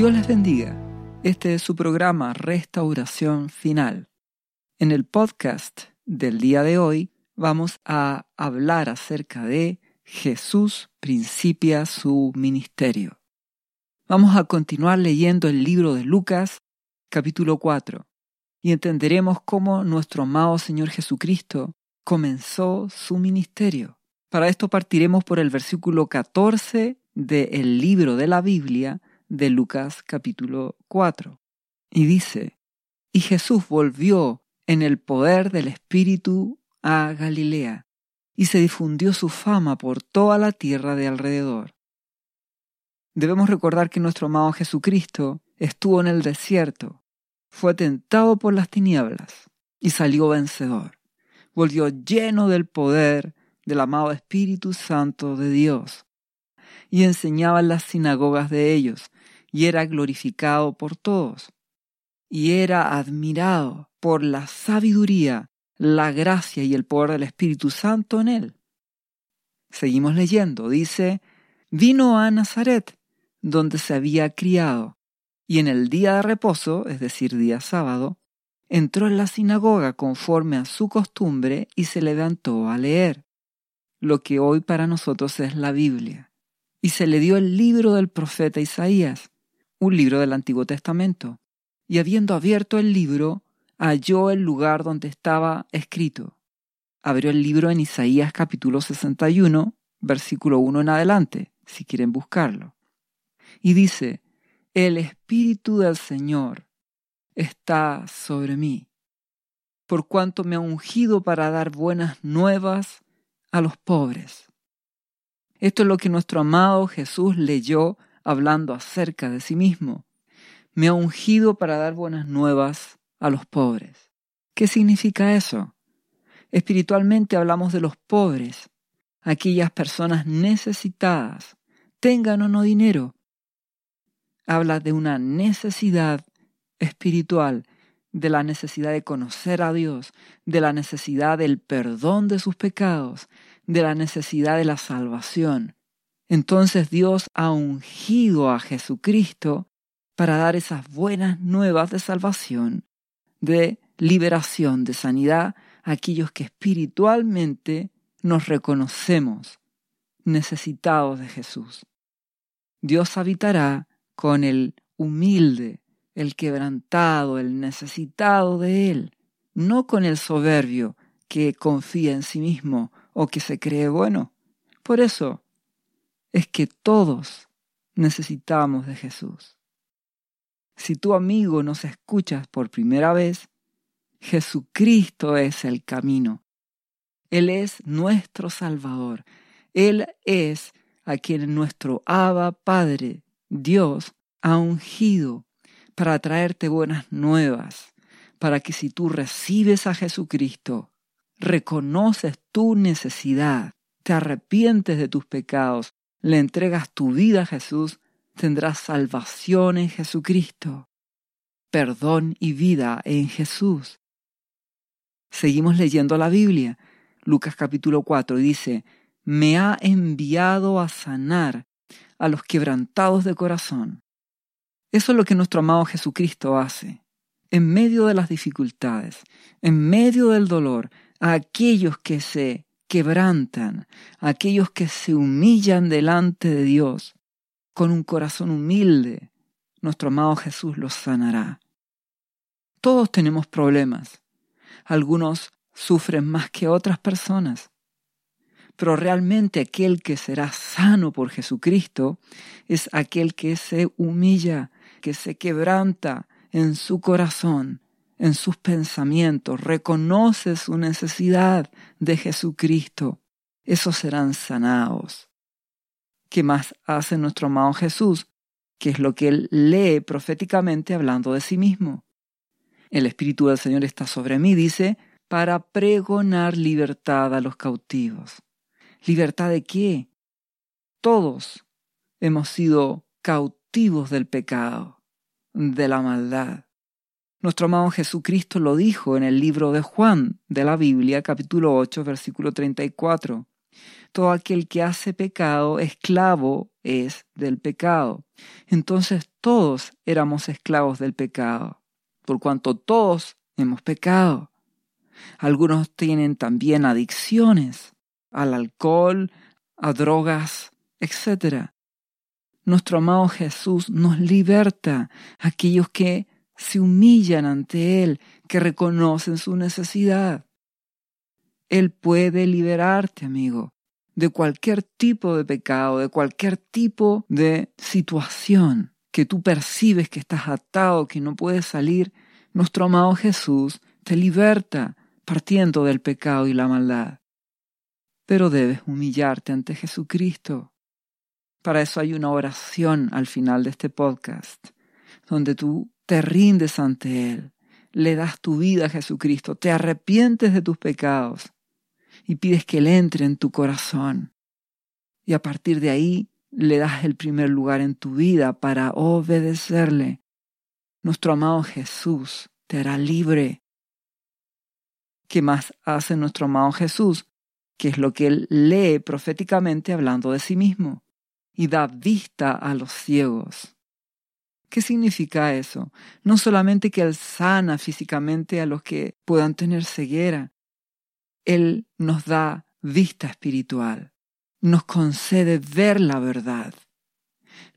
Dios les bendiga. Este es su programa Restauración Final. En el podcast del día de hoy vamos a hablar acerca de Jesús principia su ministerio. Vamos a continuar leyendo el libro de Lucas, capítulo 4, y entenderemos cómo nuestro amado Señor Jesucristo comenzó su ministerio. Para esto partiremos por el versículo 14 del libro de la Biblia de Lucas capítulo 4. Y dice, y Jesús volvió en el poder del Espíritu a Galilea, y se difundió su fama por toda la tierra de alrededor. Debemos recordar que nuestro amado Jesucristo estuvo en el desierto, fue tentado por las tinieblas y salió vencedor. Volvió lleno del poder del amado Espíritu Santo de Dios y enseñaba en las sinagogas de ellos y era glorificado por todos, y era admirado por la sabiduría, la gracia y el poder del Espíritu Santo en él. Seguimos leyendo, dice, vino a Nazaret, donde se había criado, y en el día de reposo, es decir, día sábado, entró en la sinagoga conforme a su costumbre y se levantó a leer, lo que hoy para nosotros es la Biblia. Y se le dio el libro del profeta Isaías un libro del Antiguo Testamento, y habiendo abierto el libro, halló el lugar donde estaba escrito. Abrió el libro en Isaías capítulo 61, versículo 1 en adelante, si quieren buscarlo. Y dice, el Espíritu del Señor está sobre mí, por cuanto me ha ungido para dar buenas nuevas a los pobres. Esto es lo que nuestro amado Jesús leyó hablando acerca de sí mismo. Me ha ungido para dar buenas nuevas a los pobres. ¿Qué significa eso? Espiritualmente hablamos de los pobres, aquellas personas necesitadas, tengan o no dinero. Habla de una necesidad espiritual, de la necesidad de conocer a Dios, de la necesidad del perdón de sus pecados, de la necesidad de la salvación. Entonces Dios ha ungido a Jesucristo para dar esas buenas nuevas de salvación, de liberación, de sanidad a aquellos que espiritualmente nos reconocemos necesitados de Jesús. Dios habitará con el humilde, el quebrantado, el necesitado de Él, no con el soberbio que confía en sí mismo o que se cree bueno. Por eso, es que todos necesitamos de Jesús. Si tu amigo nos escuchas por primera vez, Jesucristo es el camino. Él es nuestro Salvador. Él es a quien nuestro Abba Padre, Dios, ha ungido para traerte buenas nuevas, para que si tú recibes a Jesucristo, reconoces tu necesidad, te arrepientes de tus pecados le entregas tu vida a Jesús, tendrás salvación en Jesucristo, perdón y vida en Jesús. Seguimos leyendo la Biblia. Lucas capítulo 4 dice, me ha enviado a sanar a los quebrantados de corazón. Eso es lo que nuestro amado Jesucristo hace. En medio de las dificultades, en medio del dolor, a aquellos que se quebrantan, aquellos que se humillan delante de Dios con un corazón humilde, nuestro amado Jesús los sanará. Todos tenemos problemas. Algunos sufren más que otras personas. Pero realmente aquel que será sano por Jesucristo es aquel que se humilla, que se quebranta en su corazón en sus pensamientos, reconoce su necesidad de Jesucristo, esos serán sanados. ¿Qué más hace nuestro amado Jesús? ¿Qué es lo que él lee proféticamente hablando de sí mismo? El Espíritu del Señor está sobre mí, dice, para pregonar libertad a los cautivos. ¿Libertad de qué? Todos hemos sido cautivos del pecado, de la maldad. Nuestro amado Jesucristo lo dijo en el libro de Juan de la Biblia, capítulo 8, versículo 34. Todo aquel que hace pecado, esclavo es del pecado. Entonces todos éramos esclavos del pecado, por cuanto todos hemos pecado. Algunos tienen también adicciones al alcohol, a drogas, etc. Nuestro amado Jesús nos liberta aquellos que se humillan ante Él, que reconocen su necesidad. Él puede liberarte, amigo, de cualquier tipo de pecado, de cualquier tipo de situación que tú percibes que estás atado, que no puedes salir. Nuestro amado Jesús te liberta partiendo del pecado y la maldad. Pero debes humillarte ante Jesucristo. Para eso hay una oración al final de este podcast, donde tú te rindes ante Él, le das tu vida a Jesucristo, te arrepientes de tus pecados y pides que Él entre en tu corazón. Y a partir de ahí le das el primer lugar en tu vida para obedecerle. Nuestro amado Jesús te hará libre. ¿Qué más hace nuestro amado Jesús? Que es lo que Él lee proféticamente hablando de sí mismo y da vista a los ciegos. ¿Qué significa eso? No solamente que Él sana físicamente a los que puedan tener ceguera, Él nos da vista espiritual, nos concede ver la verdad,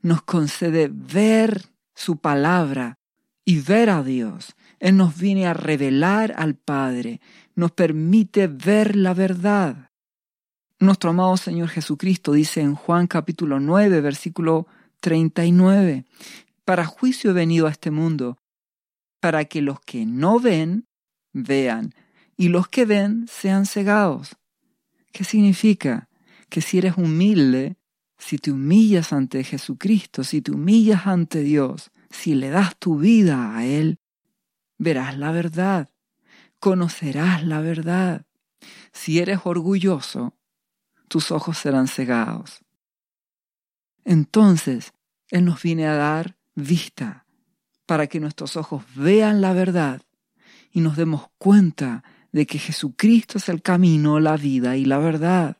nos concede ver su palabra y ver a Dios. Él nos viene a revelar al Padre, nos permite ver la verdad. Nuestro amado Señor Jesucristo dice en Juan capítulo 9, versículo 39, para juicio he venido a este mundo, para que los que no ven, vean, y los que ven sean cegados. ¿Qué significa? Que si eres humilde, si te humillas ante Jesucristo, si te humillas ante Dios, si le das tu vida a Él, verás la verdad, conocerás la verdad. Si eres orgulloso, tus ojos serán cegados. Entonces, Él nos viene a dar vista, para que nuestros ojos vean la verdad y nos demos cuenta de que Jesucristo es el camino, la vida y la verdad.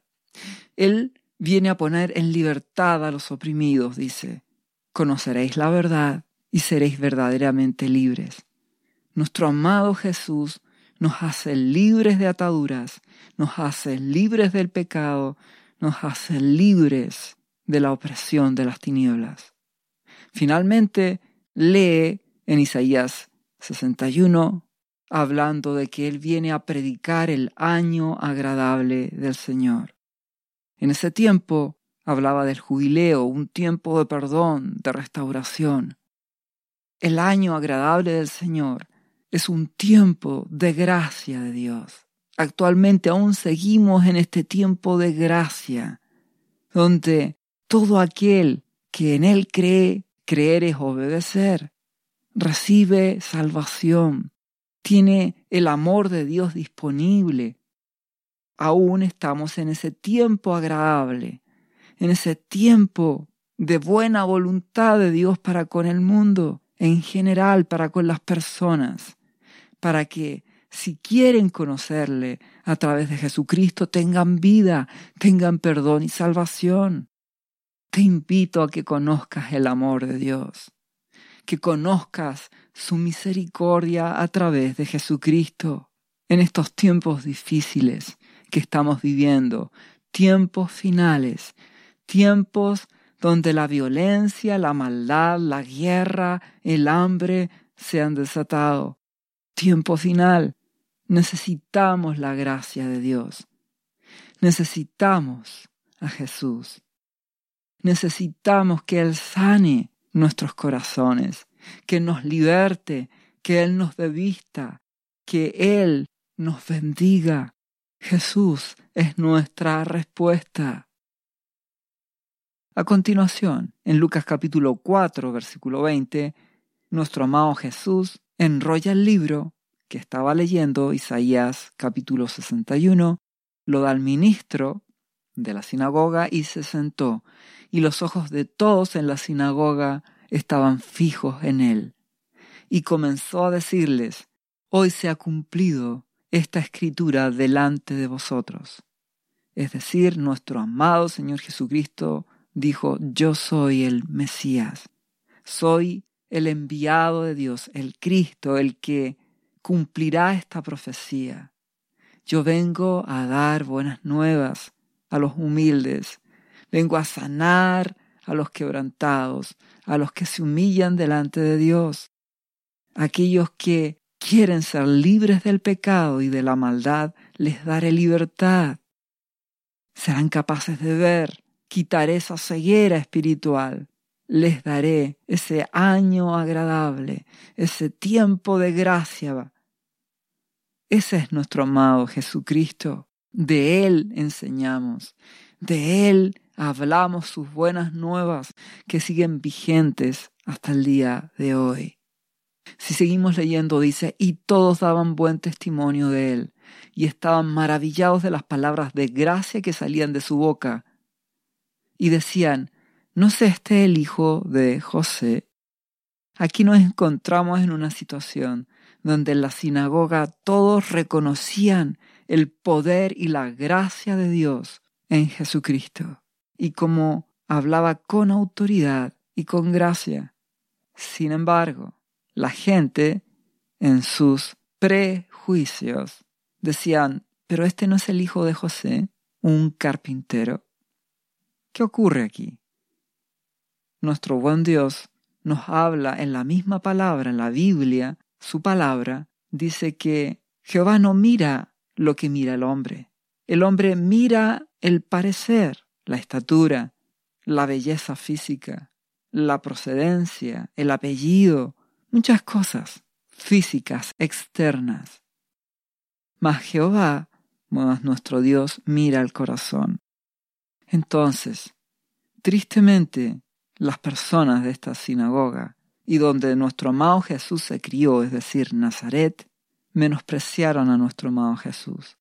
Él viene a poner en libertad a los oprimidos, dice, conoceréis la verdad y seréis verdaderamente libres. Nuestro amado Jesús nos hace libres de ataduras, nos hace libres del pecado, nos hace libres de la opresión de las tinieblas. Finalmente, lee en Isaías 61, hablando de que Él viene a predicar el año agradable del Señor. En ese tiempo hablaba del jubileo, un tiempo de perdón, de restauración. El año agradable del Señor es un tiempo de gracia de Dios. Actualmente aún seguimos en este tiempo de gracia, donde todo aquel que en Él cree Creer es obedecer. Recibe salvación. Tiene el amor de Dios disponible. Aún estamos en ese tiempo agradable, en ese tiempo de buena voluntad de Dios para con el mundo, en general para con las personas, para que si quieren conocerle a través de Jesucristo tengan vida, tengan perdón y salvación. Te invito a que conozcas el amor de Dios, que conozcas su misericordia a través de Jesucristo en estos tiempos difíciles que estamos viviendo, tiempos finales, tiempos donde la violencia, la maldad, la guerra, el hambre se han desatado. Tiempo final. Necesitamos la gracia de Dios. Necesitamos a Jesús. Necesitamos que Él sane nuestros corazones, que nos liberte, que Él nos dé vista, que Él nos bendiga. Jesús es nuestra respuesta. A continuación, en Lucas capítulo 4, versículo 20, nuestro amado Jesús enrolla el libro que estaba leyendo, Isaías capítulo 61, lo da al ministro de la sinagoga y se sentó y los ojos de todos en la sinagoga estaban fijos en él. Y comenzó a decirles, Hoy se ha cumplido esta escritura delante de vosotros. Es decir, nuestro amado Señor Jesucristo dijo, Yo soy el Mesías. soy el enviado de Dios, el Cristo, el que cumplirá esta profecía. Yo vengo a dar buenas nuevas a los humildes, vengo a sanar a los quebrantados, a los que se humillan delante de Dios, aquellos que quieren ser libres del pecado y de la maldad, les daré libertad. Serán capaces de ver, quitaré esa ceguera espiritual, les daré ese año agradable, ese tiempo de gracia. Ese es nuestro amado Jesucristo. De Él enseñamos, de Él hablamos sus buenas nuevas que siguen vigentes hasta el día de hoy. Si seguimos leyendo, dice, y todos daban buen testimonio de Él, y estaban maravillados de las palabras de gracia que salían de su boca, y decían, ¿no es este el hijo de José? Aquí nos encontramos en una situación donde en la sinagoga todos reconocían el poder y la gracia de Dios en Jesucristo, y como hablaba con autoridad y con gracia. Sin embargo, la gente, en sus prejuicios, decían, pero este no es el hijo de José, un carpintero. ¿Qué ocurre aquí? Nuestro buen Dios nos habla en la misma palabra, en la Biblia, su palabra, dice que Jehová no mira lo que mira el hombre. El hombre mira el parecer, la estatura, la belleza física, la procedencia, el apellido, muchas cosas físicas, externas. Mas Jehová, nuestro Dios, mira el corazón. Entonces, tristemente, las personas de esta sinagoga y donde nuestro amado Jesús se crió, es decir, Nazaret, menospreciaron a nuestro amado Jesús.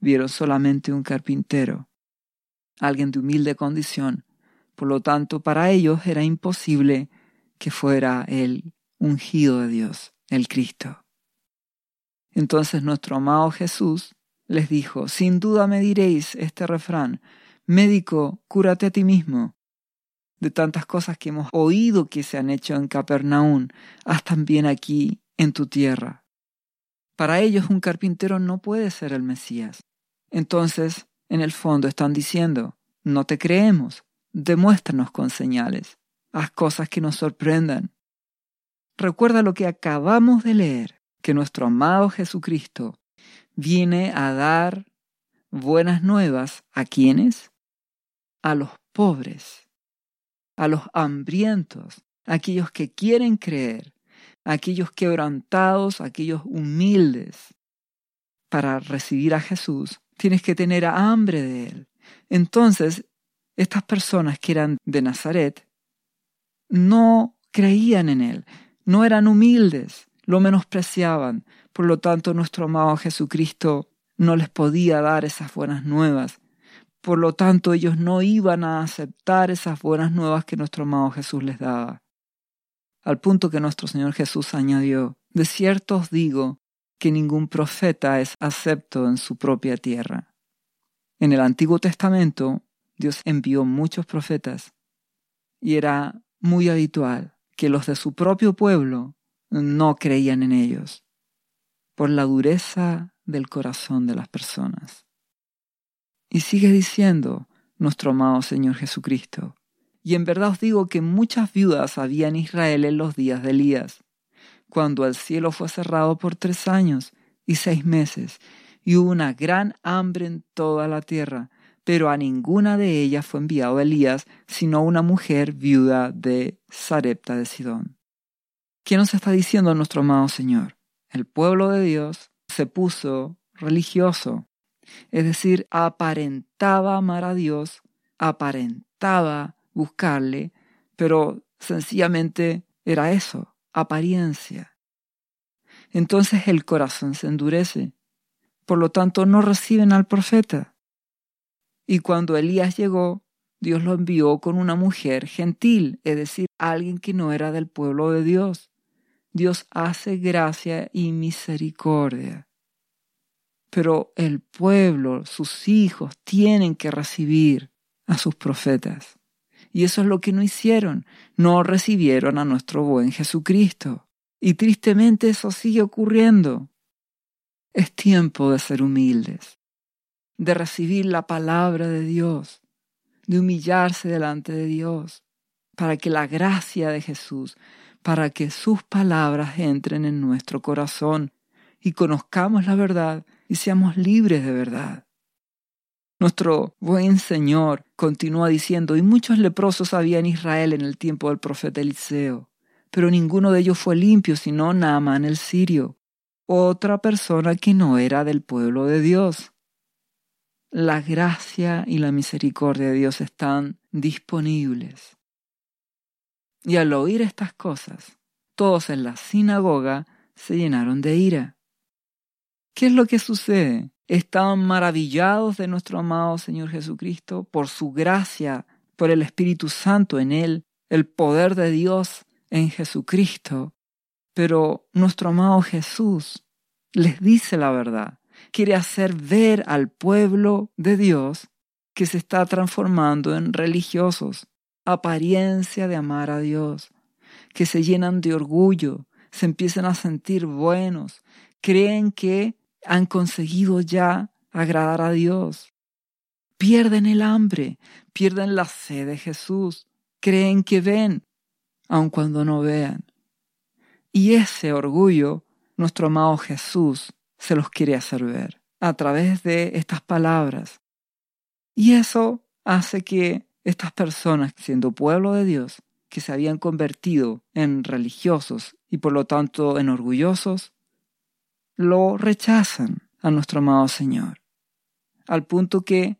Vieron solamente un carpintero, alguien de humilde condición, por lo tanto para ellos era imposible que fuera el ungido de Dios, el Cristo. Entonces nuestro amado Jesús les dijo, sin duda me diréis este refrán, Médico, cúrate a ti mismo. De tantas cosas que hemos oído que se han hecho en Capernaum, haz también aquí en tu tierra. Para ellos un carpintero no puede ser el Mesías. Entonces, en el fondo están diciendo, no te creemos, demuéstranos con señales, haz cosas que nos sorprendan. Recuerda lo que acabamos de leer, que nuestro amado Jesucristo viene a dar buenas nuevas a quienes? a los pobres, a los hambrientos, a aquellos que quieren creer, aquellos quebrantados, aquellos humildes. Para recibir a Jesús tienes que tener hambre de Él. Entonces, estas personas que eran de Nazaret no creían en Él, no eran humildes, lo menospreciaban. Por lo tanto, nuestro amado Jesucristo no les podía dar esas buenas nuevas por lo tanto, ellos no iban a aceptar esas buenas nuevas que nuestro amado Jesús les daba. Al punto que nuestro Señor Jesús añadió, de cierto os digo que ningún profeta es acepto en su propia tierra. En el Antiguo Testamento, Dios envió muchos profetas y era muy habitual que los de su propio pueblo no creían en ellos por la dureza del corazón de las personas. Y sigue diciendo nuestro amado Señor Jesucristo. Y en verdad os digo que muchas viudas había en Israel en los días de Elías, cuando el cielo fue cerrado por tres años y seis meses, y hubo una gran hambre en toda la tierra, pero a ninguna de ellas fue enviado Elías, sino una mujer viuda de Sarepta de Sidón. ¿Qué nos está diciendo nuestro amado Señor? El pueblo de Dios se puso religioso, es decir, aparentaba amar a Dios, aparentaba buscarle, pero sencillamente era eso, apariencia. Entonces el corazón se endurece. Por lo tanto, no reciben al profeta. Y cuando Elías llegó, Dios lo envió con una mujer gentil, es decir, alguien que no era del pueblo de Dios. Dios hace gracia y misericordia pero el pueblo, sus hijos, tienen que recibir a sus profetas. Y eso es lo que no hicieron. No recibieron a nuestro buen Jesucristo. Y tristemente eso sigue ocurriendo. Es tiempo de ser humildes, de recibir la palabra de Dios, de humillarse delante de Dios, para que la gracia de Jesús, para que sus palabras entren en nuestro corazón y conozcamos la verdad y seamos libres de verdad. Nuestro buen Señor continúa diciendo, y muchos leprosos había en Israel en el tiempo del profeta Eliseo, pero ninguno de ellos fue limpio sino Naamán el sirio, otra persona que no era del pueblo de Dios. La gracia y la misericordia de Dios están disponibles. Y al oír estas cosas, todos en la sinagoga se llenaron de ira. ¿Qué es lo que sucede? Estaban maravillados de nuestro amado Señor Jesucristo por su gracia, por el Espíritu Santo en Él, el poder de Dios en Jesucristo. Pero nuestro amado Jesús les dice la verdad. Quiere hacer ver al pueblo de Dios que se está transformando en religiosos, apariencia de amar a Dios, que se llenan de orgullo, se empiezan a sentir buenos, creen que han conseguido ya agradar a Dios. Pierden el hambre, pierden la sed de Jesús, creen que ven, aun cuando no vean. Y ese orgullo, nuestro amado Jesús se los quiere hacer ver a través de estas palabras. Y eso hace que estas personas, siendo pueblo de Dios, que se habían convertido en religiosos y por lo tanto en orgullosos, lo rechazan a nuestro amado Señor, al punto que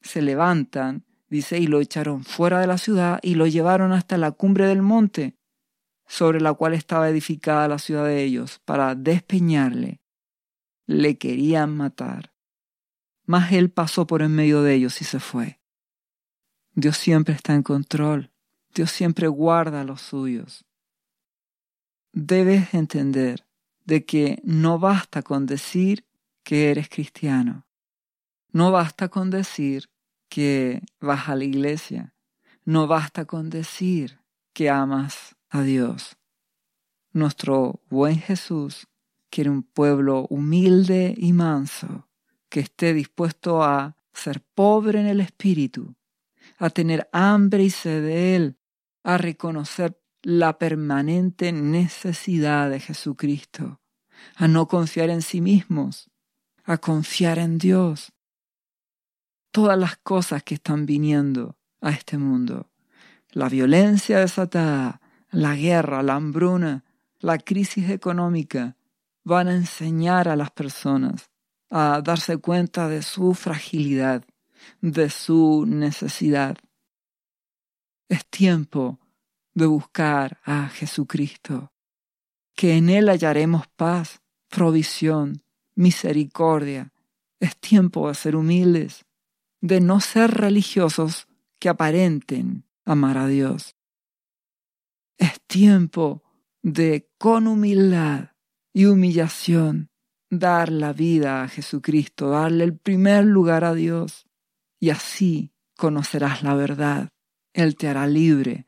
se levantan, dice, y lo echaron fuera de la ciudad y lo llevaron hasta la cumbre del monte, sobre la cual estaba edificada la ciudad de ellos, para despeñarle. Le querían matar. Mas él pasó por en medio de ellos y se fue. Dios siempre está en control. Dios siempre guarda a los suyos. Debes entender de que no basta con decir que eres cristiano. No basta con decir que vas a la iglesia. No basta con decir que amas a Dios. Nuestro buen Jesús quiere un pueblo humilde y manso, que esté dispuesto a ser pobre en el espíritu, a tener hambre y sed de Él, a reconocer la permanente necesidad de Jesucristo, a no confiar en sí mismos, a confiar en Dios. Todas las cosas que están viniendo a este mundo, la violencia desatada, la guerra, la hambruna, la crisis económica, van a enseñar a las personas a darse cuenta de su fragilidad, de su necesidad. Es tiempo de buscar a Jesucristo, que en Él hallaremos paz, provisión, misericordia. Es tiempo de ser humildes, de no ser religiosos que aparenten amar a Dios. Es tiempo de con humildad y humillación dar la vida a Jesucristo, darle el primer lugar a Dios, y así conocerás la verdad. Él te hará libre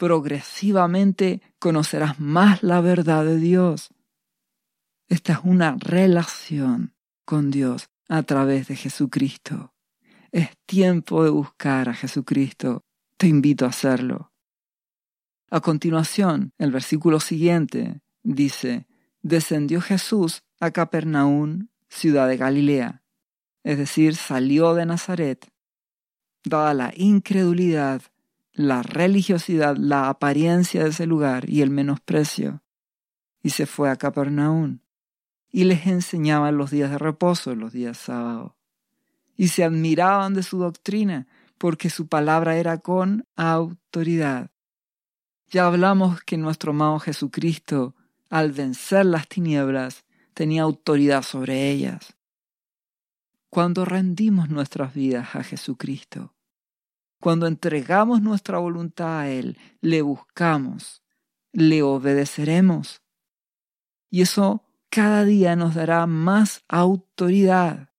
progresivamente conocerás más la verdad de Dios. Esta es una relación con Dios a través de Jesucristo. Es tiempo de buscar a Jesucristo. Te invito a hacerlo. A continuación, el versículo siguiente dice, descendió Jesús a Capernaum, ciudad de Galilea, es decir, salió de Nazaret. Dada la incredulidad la religiosidad, la apariencia de ese lugar y el menosprecio. Y se fue a Capernaum y les enseñaba los días de reposo, los días sábados. Y se admiraban de su doctrina porque su palabra era con autoridad. Ya hablamos que nuestro amado Jesucristo, al vencer las tinieblas, tenía autoridad sobre ellas. Cuando rendimos nuestras vidas a Jesucristo, cuando entregamos nuestra voluntad a Él, le buscamos, le obedeceremos. Y eso cada día nos dará más autoridad,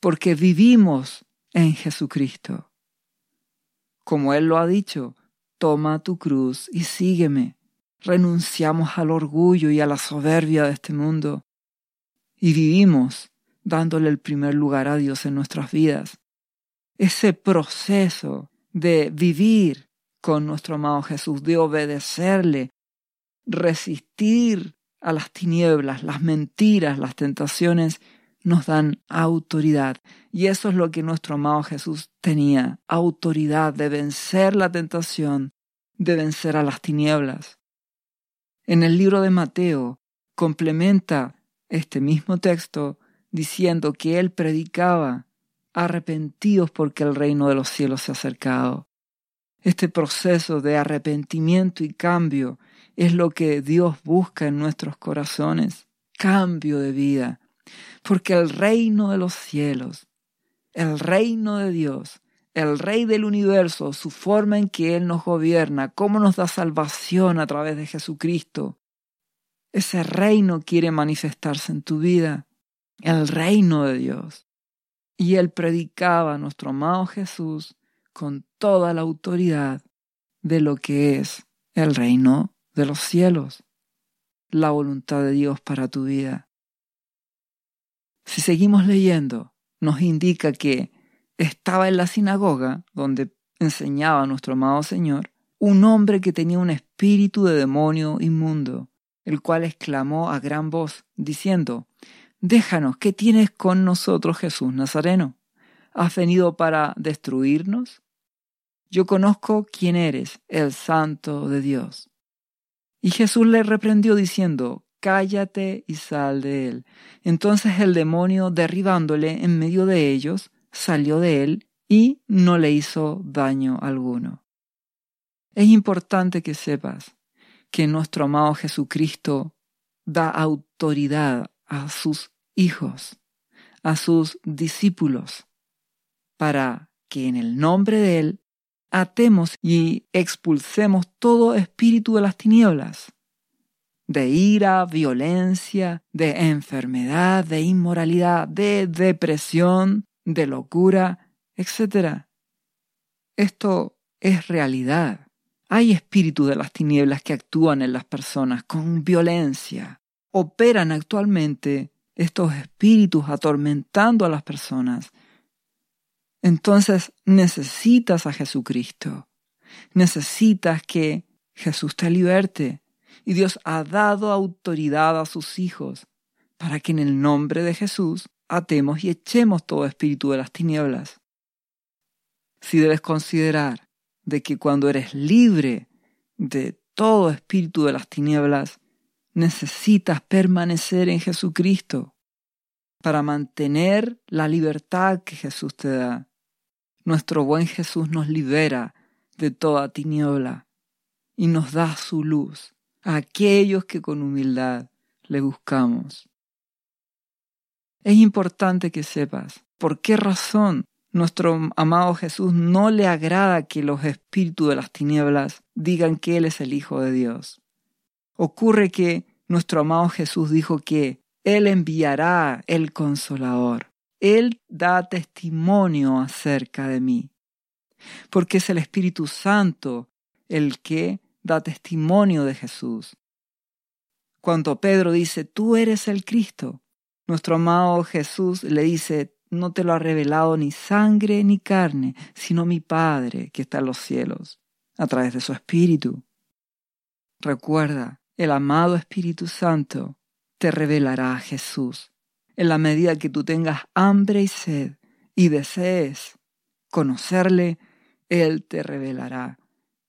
porque vivimos en Jesucristo. como Él lo ha dicho, toma tu cruz y sígueme. Renunciamos al orgullo y a la soberbia de este mundo y vivimos dándole el primer lugar a Dios en nuestras vidas. Ese proceso de vivir con nuestro amado Jesús, de obedecerle, resistir a las tinieblas, las mentiras, las tentaciones, nos dan autoridad. Y eso es lo que nuestro amado Jesús tenía, autoridad de vencer la tentación, de vencer a las tinieblas. En el libro de Mateo complementa este mismo texto diciendo que él predicaba arrepentidos porque el reino de los cielos se ha acercado. Este proceso de arrepentimiento y cambio es lo que Dios busca en nuestros corazones, cambio de vida, porque el reino de los cielos, el reino de Dios, el rey del universo, su forma en que Él nos gobierna, cómo nos da salvación a través de Jesucristo, ese reino quiere manifestarse en tu vida, el reino de Dios. Y Él predicaba a nuestro amado Jesús con toda la autoridad de lo que es el reino de los cielos, la voluntad de Dios para tu vida. Si seguimos leyendo, nos indica que estaba en la sinagoga donde enseñaba nuestro amado Señor un hombre que tenía un espíritu de demonio inmundo, el cual exclamó a gran voz, diciendo, Déjanos, ¿qué tienes con nosotros, Jesús Nazareno? ¿Has venido para destruirnos? Yo conozco quién eres, el Santo de Dios. Y Jesús le reprendió diciendo, Cállate y sal de él. Entonces el demonio, derribándole en medio de ellos, salió de él y no le hizo daño alguno. Es importante que sepas que nuestro amado Jesucristo da autoridad a sus hijos, a sus discípulos, para que en el nombre de Él atemos y expulsemos todo espíritu de las tinieblas, de ira, violencia, de enfermedad, de inmoralidad, de depresión, de locura, etc. Esto es realidad. Hay espíritus de las tinieblas que actúan en las personas con violencia. Operan actualmente estos espíritus atormentando a las personas. Entonces necesitas a Jesucristo. Necesitas que Jesús te liberte. Y Dios ha dado autoridad a sus hijos para que en el nombre de Jesús atemos y echemos todo espíritu de las tinieblas. Si debes considerar de que cuando eres libre de todo espíritu de las tinieblas, necesitas permanecer en Jesucristo para mantener la libertad que Jesús te da. Nuestro buen Jesús nos libera de toda tiniebla y nos da su luz a aquellos que con humildad le buscamos. Es importante que sepas por qué razón nuestro amado Jesús no le agrada que los espíritus de las tinieblas digan que Él es el Hijo de Dios. Ocurre que nuestro amado Jesús dijo que Él enviará el consolador. Él da testimonio acerca de mí. Porque es el Espíritu Santo el que da testimonio de Jesús. Cuando Pedro dice, tú eres el Cristo, nuestro amado Jesús le dice, no te lo ha revelado ni sangre ni carne, sino mi Padre que está en los cielos, a través de su Espíritu. Recuerda, el amado Espíritu Santo te revelará a Jesús en la medida que tú tengas hambre y sed y desees conocerle, Él te revelará,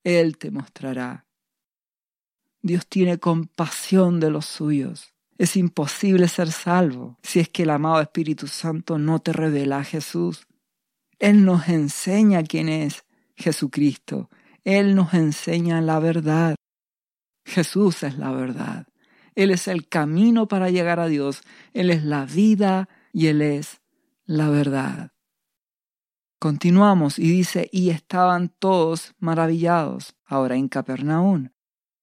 Él te mostrará. Dios tiene compasión de los suyos. Es imposible ser salvo si es que el amado Espíritu Santo no te revela a Jesús. Él nos enseña quién es Jesucristo. Él nos enseña la verdad. Jesús es la verdad. Él es el camino para llegar a Dios. Él es la vida y Él es la verdad. Continuamos y dice, y estaban todos maravillados, ahora en Capernaum,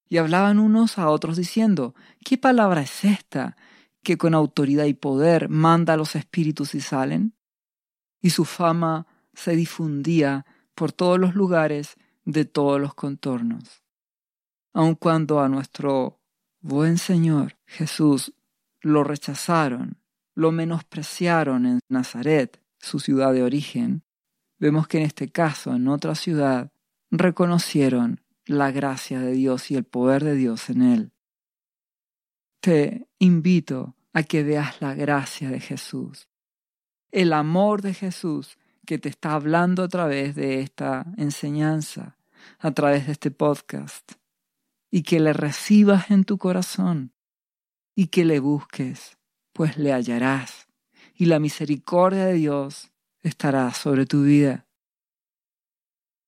y hablaban unos a otros diciendo, ¿qué palabra es esta que con autoridad y poder manda a los espíritus y salen? Y su fama se difundía por todos los lugares de todos los contornos. Aun cuando a nuestro buen Señor Jesús lo rechazaron, lo menospreciaron en Nazaret, su ciudad de origen, vemos que en este caso, en otra ciudad, reconocieron la gracia de Dios y el poder de Dios en él. Te invito a que veas la gracia de Jesús, el amor de Jesús que te está hablando a través de esta enseñanza, a través de este podcast, y que le recibas en tu corazón y que le busques, pues le hallarás, y la misericordia de Dios estará sobre tu vida.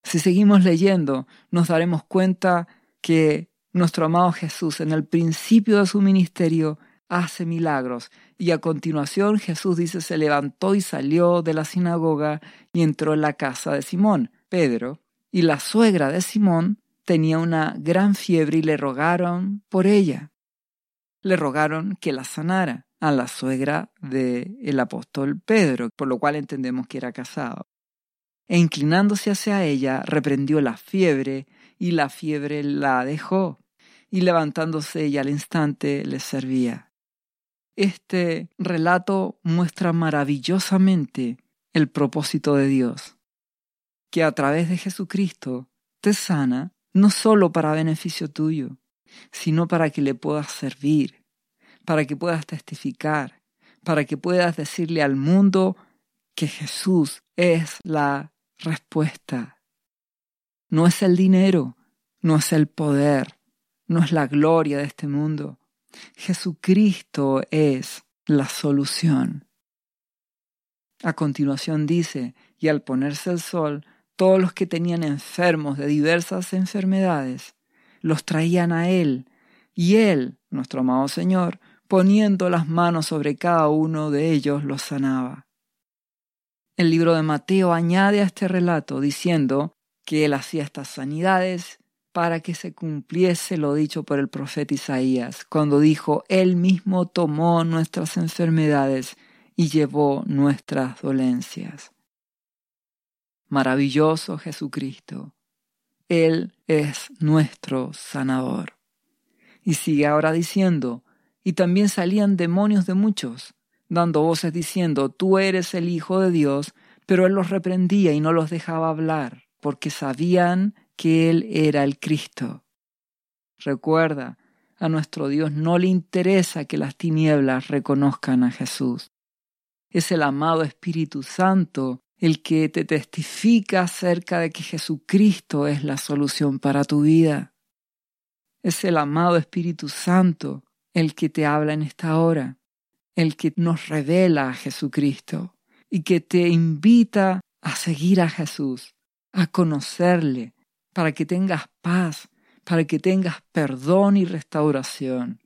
Si seguimos leyendo, nos daremos cuenta que nuestro amado Jesús en el principio de su ministerio hace milagros y a continuación Jesús dice se levantó y salió de la sinagoga y entró en la casa de Simón, Pedro, y la suegra de Simón tenía una gran fiebre y le rogaron por ella. Le rogaron que la sanara a la suegra del el apóstol Pedro, por lo cual entendemos que era casado. E inclinándose hacia ella, reprendió la fiebre, y la fiebre la dejó, y levantándose ella al instante le servía. Este relato muestra maravillosamente el propósito de Dios, que a través de Jesucristo te sana no solo para beneficio tuyo, sino para que le puedas servir, para que puedas testificar, para que puedas decirle al mundo que Jesús es la respuesta. No es el dinero, no es el poder, no es la gloria de este mundo, Jesucristo es la solución. A continuación dice, y al ponerse el sol, todos los que tenían enfermos de diversas enfermedades, los traían a Él, y Él, nuestro amado Señor, poniendo las manos sobre cada uno de ellos, los sanaba. El libro de Mateo añade a este relato diciendo que Él hacía estas sanidades para que se cumpliese lo dicho por el profeta Isaías, cuando dijo, Él mismo tomó nuestras enfermedades y llevó nuestras dolencias. Maravilloso Jesucristo, Él es nuestro sanador. Y sigue ahora diciendo, y también salían demonios de muchos, dando voces diciendo, Tú eres el Hijo de Dios, pero Él los reprendía y no los dejaba hablar, porque sabían que Él era el Cristo. Recuerda, a nuestro Dios no le interesa que las tinieblas reconozcan a Jesús. Es el amado Espíritu Santo el que te testifica acerca de que Jesucristo es la solución para tu vida. Es el amado Espíritu Santo el que te habla en esta hora, el que nos revela a Jesucristo y que te invita a seguir a Jesús, a conocerle, para que tengas paz, para que tengas perdón y restauración.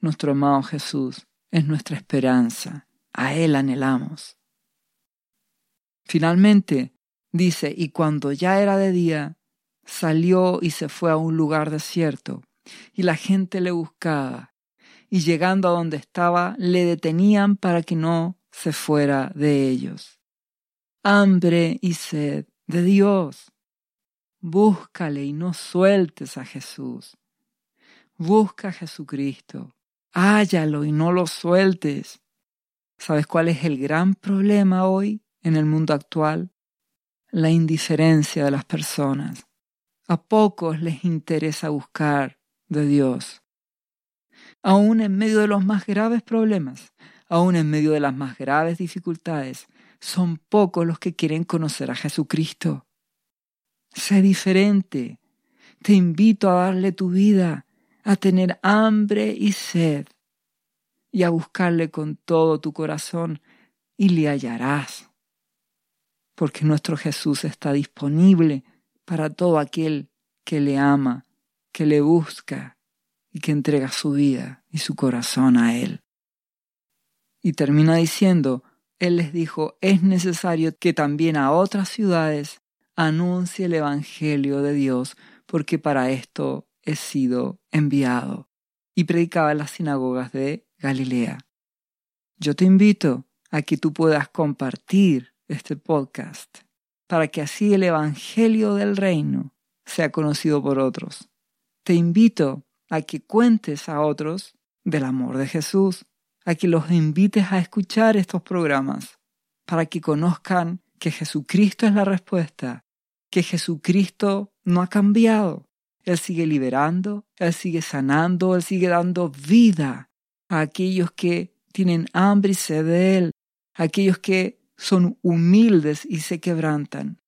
Nuestro amado Jesús es nuestra esperanza, a Él anhelamos. Finalmente, dice, y cuando ya era de día, salió y se fue a un lugar desierto, y la gente le buscaba, y llegando a donde estaba, le detenían para que no se fuera de ellos. Hambre y sed de Dios. Búscale y no sueltes a Jesús. Busca a Jesucristo. Hállalo y no lo sueltes. ¿Sabes cuál es el gran problema hoy en el mundo actual? La indiferencia de las personas. A pocos les interesa buscar de Dios. Aún en medio de los más graves problemas, aún en medio de las más graves dificultades, son pocos los que quieren conocer a Jesucristo. Sé diferente. Te invito a darle tu vida, a tener hambre y sed, y a buscarle con todo tu corazón, y le hallarás. Porque nuestro Jesús está disponible para todo aquel que le ama, que le busca y que entrega su vida y su corazón a Él. Y termina diciendo, Él les dijo, es necesario que también a otras ciudades anuncie el Evangelio de Dios, porque para esto he sido enviado. Y predicaba en las sinagogas de Galilea. Yo te invito a que tú puedas compartir este podcast para que así el Evangelio del Reino sea conocido por otros. Te invito a que cuentes a otros del amor de Jesús, a que los invites a escuchar estos programas, para que conozcan que Jesucristo es la respuesta, que Jesucristo no ha cambiado. Él sigue liberando, Él sigue sanando, Él sigue dando vida a aquellos que tienen hambre y sed de Él, a aquellos que son humildes y se quebrantan.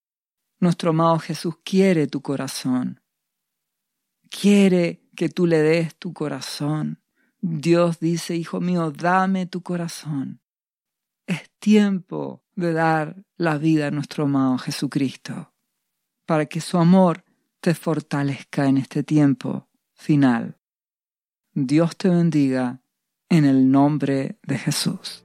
Nuestro amado Jesús quiere tu corazón. Quiere que tú le des tu corazón. Dios dice, Hijo mío, dame tu corazón. Es tiempo de dar la vida a nuestro amado Jesucristo, para que su amor te fortalezca en este tiempo final. Dios te bendiga en el nombre de Jesús.